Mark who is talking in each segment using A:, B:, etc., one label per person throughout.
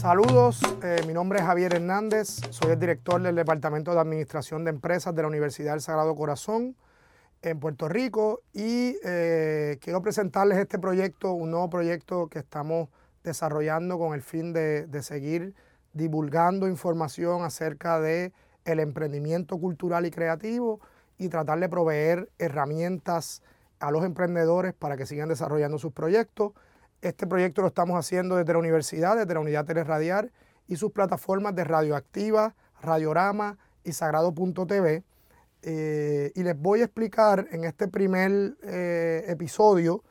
A: Saludos, eh, mi nombre es Javier Hernández, soy el director del Departamento de Administración de Empresas de la Universidad del Sagrado Corazón en Puerto Rico y eh, quiero presentarles este proyecto, un nuevo proyecto que estamos desarrollando con el fin de, de seguir divulgando información acerca de el emprendimiento cultural y creativo y tratar de proveer herramientas a los emprendedores para que sigan desarrollando sus proyectos. Este proyecto lo estamos haciendo desde la universidad, desde la unidad Teleradiar y sus plataformas de Radioactiva, Radiorama y Sagrado.tv. Eh, y les voy a explicar en este primer eh, episodio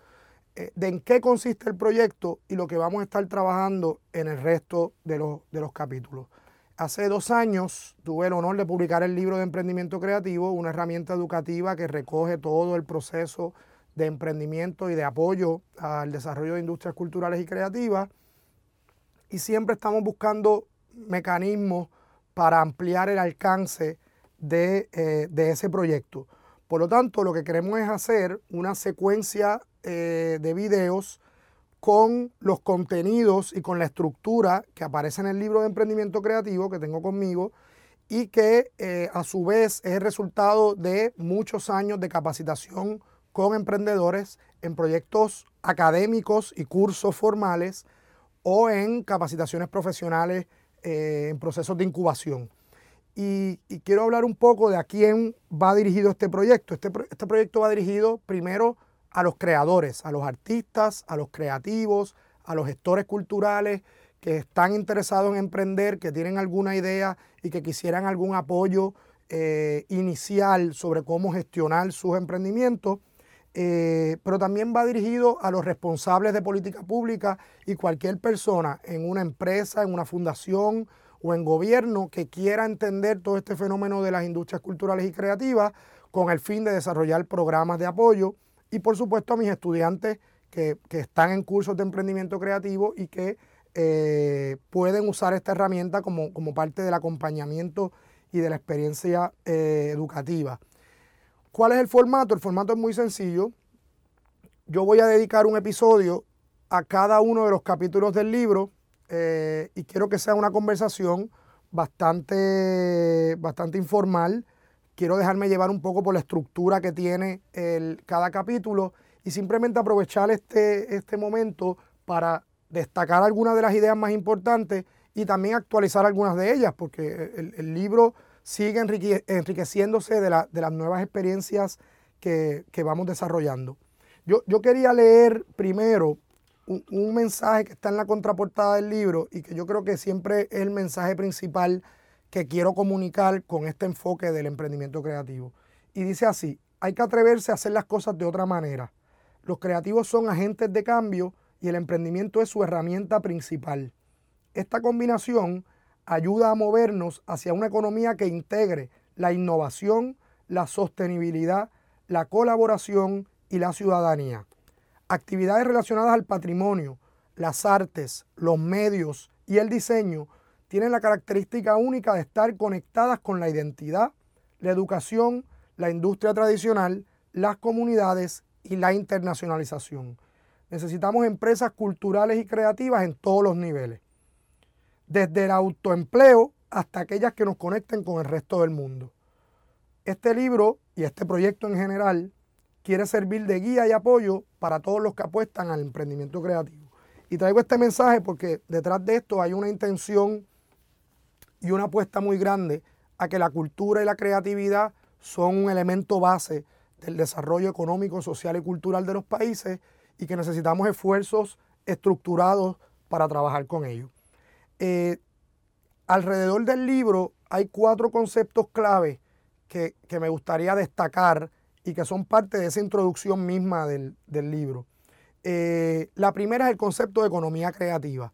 A: eh, de en qué consiste el proyecto y lo que vamos a estar trabajando en el resto de los, de los capítulos. Hace dos años tuve el honor de publicar el libro de emprendimiento creativo, una herramienta educativa que recoge todo el proceso de emprendimiento y de apoyo al desarrollo de industrias culturales y creativas. Y siempre estamos buscando mecanismos para ampliar el alcance de, eh, de ese proyecto. Por lo tanto, lo que queremos es hacer una secuencia eh, de videos con los contenidos y con la estructura que aparece en el libro de emprendimiento creativo que tengo conmigo y que eh, a su vez es resultado de muchos años de capacitación con emprendedores en proyectos académicos y cursos formales o en capacitaciones profesionales eh, en procesos de incubación. Y, quiero hablar un poco de a quién va dirigido este proyecto. Este, este proyecto va dirigido primero a los creadores, a los artistas, a los creativos, a los gestores culturales que están interesados en emprender, que tienen alguna idea y que quisieran algún apoyo eh, inicial sobre cómo gestionar sus emprendimientos. Eh, pero también va dirigido a los responsables de política pública y cualquier persona en una empresa, en una fundación o en gobierno que quiera entender todo este fenómeno de las industrias culturales y creativas con el fin de desarrollar programas de apoyo y por supuesto a mis estudiantes que, están en cursos de emprendimiento creativo y que eh, pueden usar esta herramienta como, parte del acompañamiento y de la experiencia eh, educativa. ¿Cuál es el formato? El formato es muy sencillo. Yo voy a dedicar un episodio a cada uno de los capítulos del libro eh, y quiero que sea una conversación bastante, bastante informal quiero dejarme llevar un poco por la estructura que tiene el, cada capítulo y simplemente aprovechar este, este momento para destacar algunas de las ideas más importantes y también actualizar algunas de ellas, porque el, libro sigue enriqueciéndose de, las nuevas experiencias que, vamos desarrollando. Yo, quería leer primero un, un, mensaje que está en la contraportada del libro y que yo creo que siempre es el mensaje principal que quiero comunicar con este enfoque del emprendimiento creativo. Y dice así, hay que atreverse a hacer las cosas de otra manera. Los creativos son agentes de cambio y el emprendimiento es su herramienta principal. Esta combinación ayuda a movernos hacia una economía que integre la innovación, la sostenibilidad, la colaboración y la ciudadanía. Actividades relacionadas al patrimonio, las artes, los medios y el diseño tienen la característica única de estar conectadas con la identidad, la educación, la industria tradicional, las comunidades y la internacionalización. Necesitamos empresas culturales y creativas en todos los niveles, desde el autoempleo hasta aquellas que nos conecten con el resto del mundo. Este libro y este proyecto en general quiere servir de guía y apoyo para todos los que apuestan al emprendimiento creativo. Y traigo este mensaje porque detrás de esto hay una intención y una apuesta muy grande a que la cultura y la creatividad son un elemento base del desarrollo económico, social y cultural de los países y que necesitamos esfuerzos estructurados para trabajar con ellos. Eh, alrededor del libro hay cuatro conceptos clave que, me gustaría destacar y que son parte de esa introducción misma del, libro. Eh, la primera es el concepto de economía creativa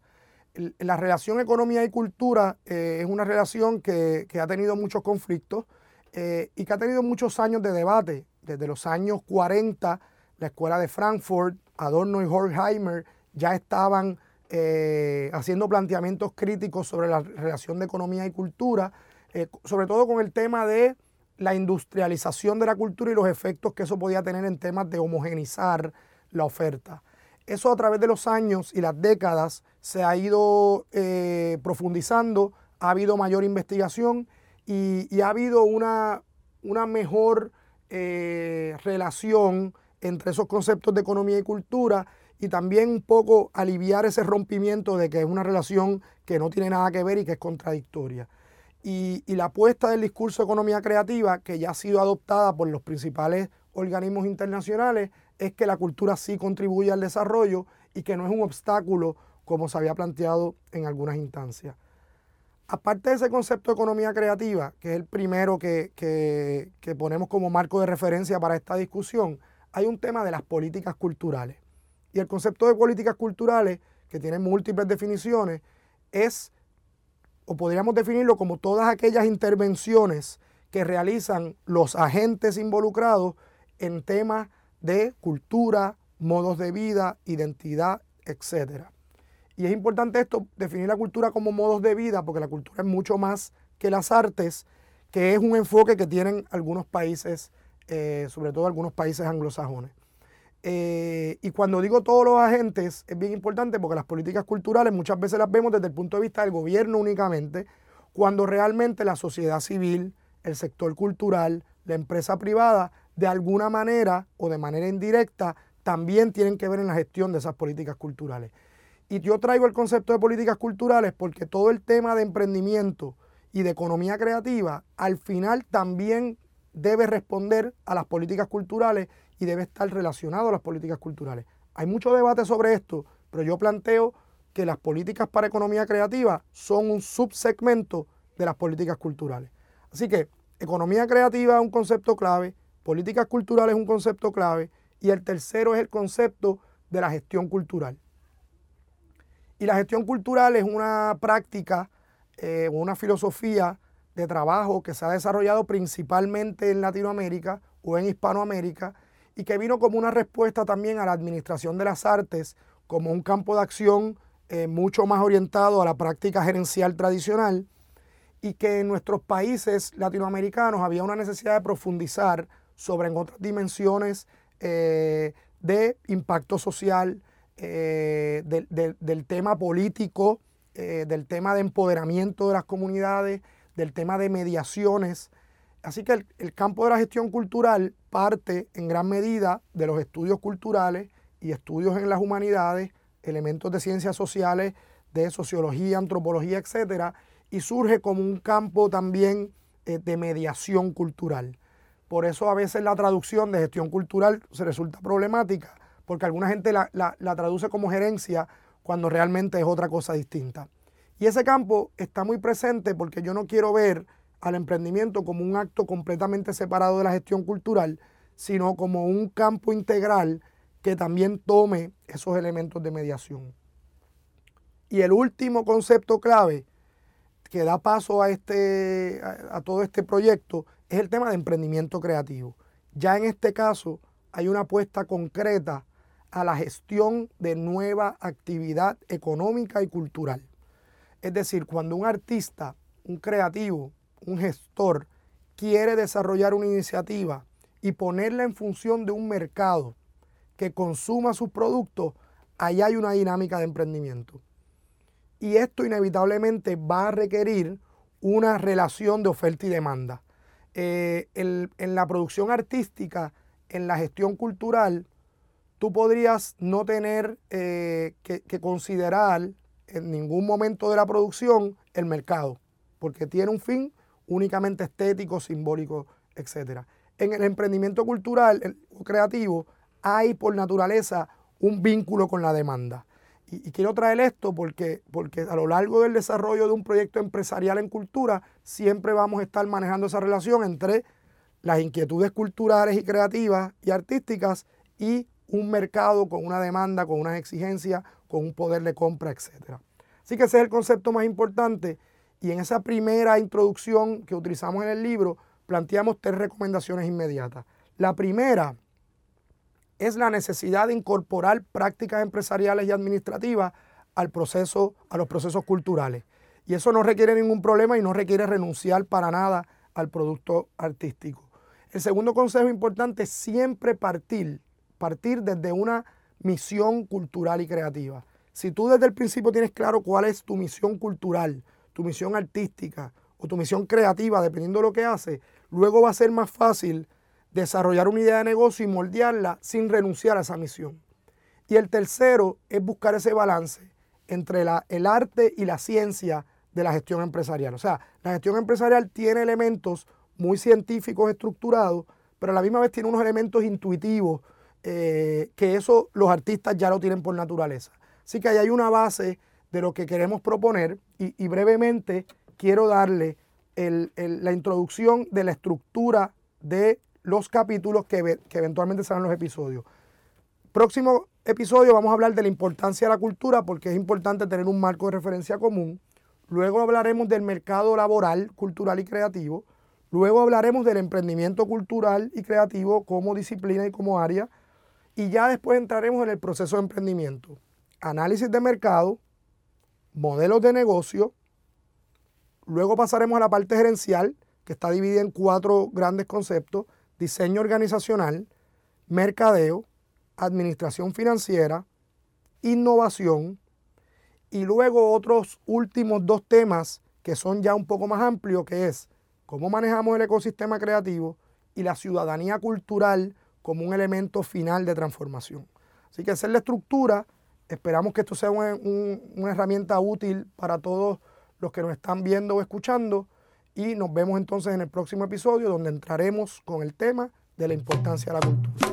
A: la relación economía y cultura eh, es una relación que, ha tenido muchos conflictos y que ha tenido muchos años de debate. Desde los años 40, la escuela de Frankfurt, Adorno y Horkheimer ya estaban eh, haciendo planteamientos críticos sobre la relación de economía y cultura, sobre todo con el tema de la industrialización de la cultura y los efectos que eso podía tener en temas de homogenizar la oferta. Eso a través de los años y las décadas se ha ido eh, profundizando, ha habido mayor investigación y, ha habido una, una mejor eh, relación entre esos conceptos de economía y cultura y también un poco aliviar ese rompimiento de que es una relación que no tiene nada que ver y que es contradictoria. Y, la apuesta del discurso de economía creativa, que ya ha sido adoptada por los principales organismos internacionales, es que la cultura sí contribuye al desarrollo y que no es un obstáculo como se había planteado en algunas instancias. Aparte de ese concepto de economía creativa, que es el primero que, que ponemos como marco de referencia para esta discusión, hay un tema de las políticas culturales. Y el concepto de políticas culturales, que tiene múltiples definiciones, es, o podríamos definirlo como todas aquellas intervenciones que realizan los agentes involucrados en temas de cultura, modos de vida, identidad, etc. Y es importante esto, definir la cultura como modos de vida, porque la cultura es mucho más que las artes, que es un enfoque que tienen algunos países, eh, sobre todo algunos países anglosajones. Eh, y cuando digo todos los agentes, es bien importante porque las políticas culturales muchas veces las vemos desde el punto de vista del gobierno únicamente, cuando realmente la sociedad civil, el sector cultural, la empresa privada, de alguna manera o de manera indirecta, también tienen que ver en la gestión de esas políticas culturales. Y yo traigo el concepto de políticas culturales porque todo el tema de emprendimiento y de economía creativa al final también debe responder a las políticas culturales y debe estar relacionado a las políticas culturales. Hay mucho debate sobre esto, pero yo planteo que las políticas para economía creativa son un subsegmento de las políticas culturales. Así que economía creativa es un concepto clave, políticas culturales es un concepto clave y el tercero es el concepto de la gestión cultural. Y la gestión cultural es una práctica eh, o una filosofía de trabajo que se ha desarrollado principalmente en Latinoamérica o en Hispanoamérica y que vino como una respuesta también a la administración de las artes como un campo de acción eh, mucho más orientado a la práctica gerencial tradicional y que en nuestros países latinoamericanos había una necesidad de profundizar sobre en otras dimensiones eh, de impacto social, eh, del tema político, del tema de empoderamiento de las comunidades, del tema de mediaciones. Así que el, campo de la gestión cultural parte en gran medida de los estudios culturales y estudios en las humanidades, elementos de ciencias sociales, de sociología, antropología, etcétera, y surge como un campo también eh, de mediación cultural. Por eso a veces la traducción de gestión cultural se resulta problemática, porque alguna gente la, la traduce como gerencia cuando realmente es otra cosa distinta. Y ese campo está muy presente porque yo no quiero ver al emprendimiento como un acto completamente separado de la gestión cultural, sino como un campo integral que también tome esos elementos de mediación. Y el último concepto clave que da paso a, este, a, todo este proyecto es el tema de emprendimiento creativo. Ya en este caso hay una apuesta concreta a la gestión de nueva actividad económica y cultural. Es decir, cuando un artista, un creativo, un gestor quiere desarrollar una iniciativa y ponerla en función de un mercado que consuma sus productos, ahí hay una dinámica de emprendimiento. Y esto inevitablemente va a requerir una relación de oferta y demanda. Eh, en, la producción artística, en la gestión cultural, tú podrías no tener eh, que, que considerar en ningún momento de la producción el mercado, porque tiene un fin únicamente estético, simbólico, etc. En el emprendimiento cultural o creativo hay por naturaleza un vínculo con la demanda. Y, quiero traer esto porque, porque a lo largo del desarrollo de un proyecto empresarial en cultura siempre vamos a estar manejando esa relación entre las inquietudes culturales y creativas y artísticas y un mercado con una demanda, con unas exigencias, con un poder de compra, etc. Así que ese es el concepto más importante y en esa primera introducción que utilizamos en el libro planteamos tres recomendaciones inmediatas. La primera es la necesidad de incorporar prácticas empresariales y administrativas al proceso, a los procesos culturales. Y eso no requiere ningún problema y no requiere renunciar para nada al producto artístico. El segundo consejo importante es siempre partir, partir desde una misión cultural y creativa. Si tú desde el principio tienes claro cuál es tu misión cultural, tu misión artística o tu misión creativa, dependiendo de lo que haces, luego va a ser más fácil desarrollar una idea de negocio y moldearla sin renunciar a esa misión. Y el tercero es buscar ese balance entre el arte y la ciencia de la gestión empresarial. O sea, la gestión empresarial tiene elementos muy científicos estructurados, pero a la misma vez tiene unos elementos intuitivos eh, que eso los artistas ya lo tienen por naturaleza. Así que ahí hay una base de lo que queremos proponer y, brevemente quiero darle la introducción de la estructura de los capítulos que, que eventualmente serán los episodios. Próximo episodio vamos a hablar de la importancia de la cultura porque es importante tener un marco de referencia común. Luego hablaremos del mercado laboral, cultural y creativo. Luego hablaremos del emprendimiento cultural y creativo como disciplina y como área. Y ya después entraremos en el proceso de emprendimiento. Análisis de mercado, modelos de negocio. Luego pasaremos a la parte gerencial, que está dividida en cuatro grandes conceptos. Diseño organizacional, mercadeo, administración financiera, innovación y luego otros últimos dos temas que son ya un poco más amplios, que es cómo manejamos el ecosistema creativo y la ciudadanía cultural como un elemento final de transformación. Así que es la estructura. Esperamos que esto sea una herramienta útil para todos los que nos están viendo o escuchando y nos vemos entonces en el próximo episodio donde entraremos con el tema de la importancia de la cultura.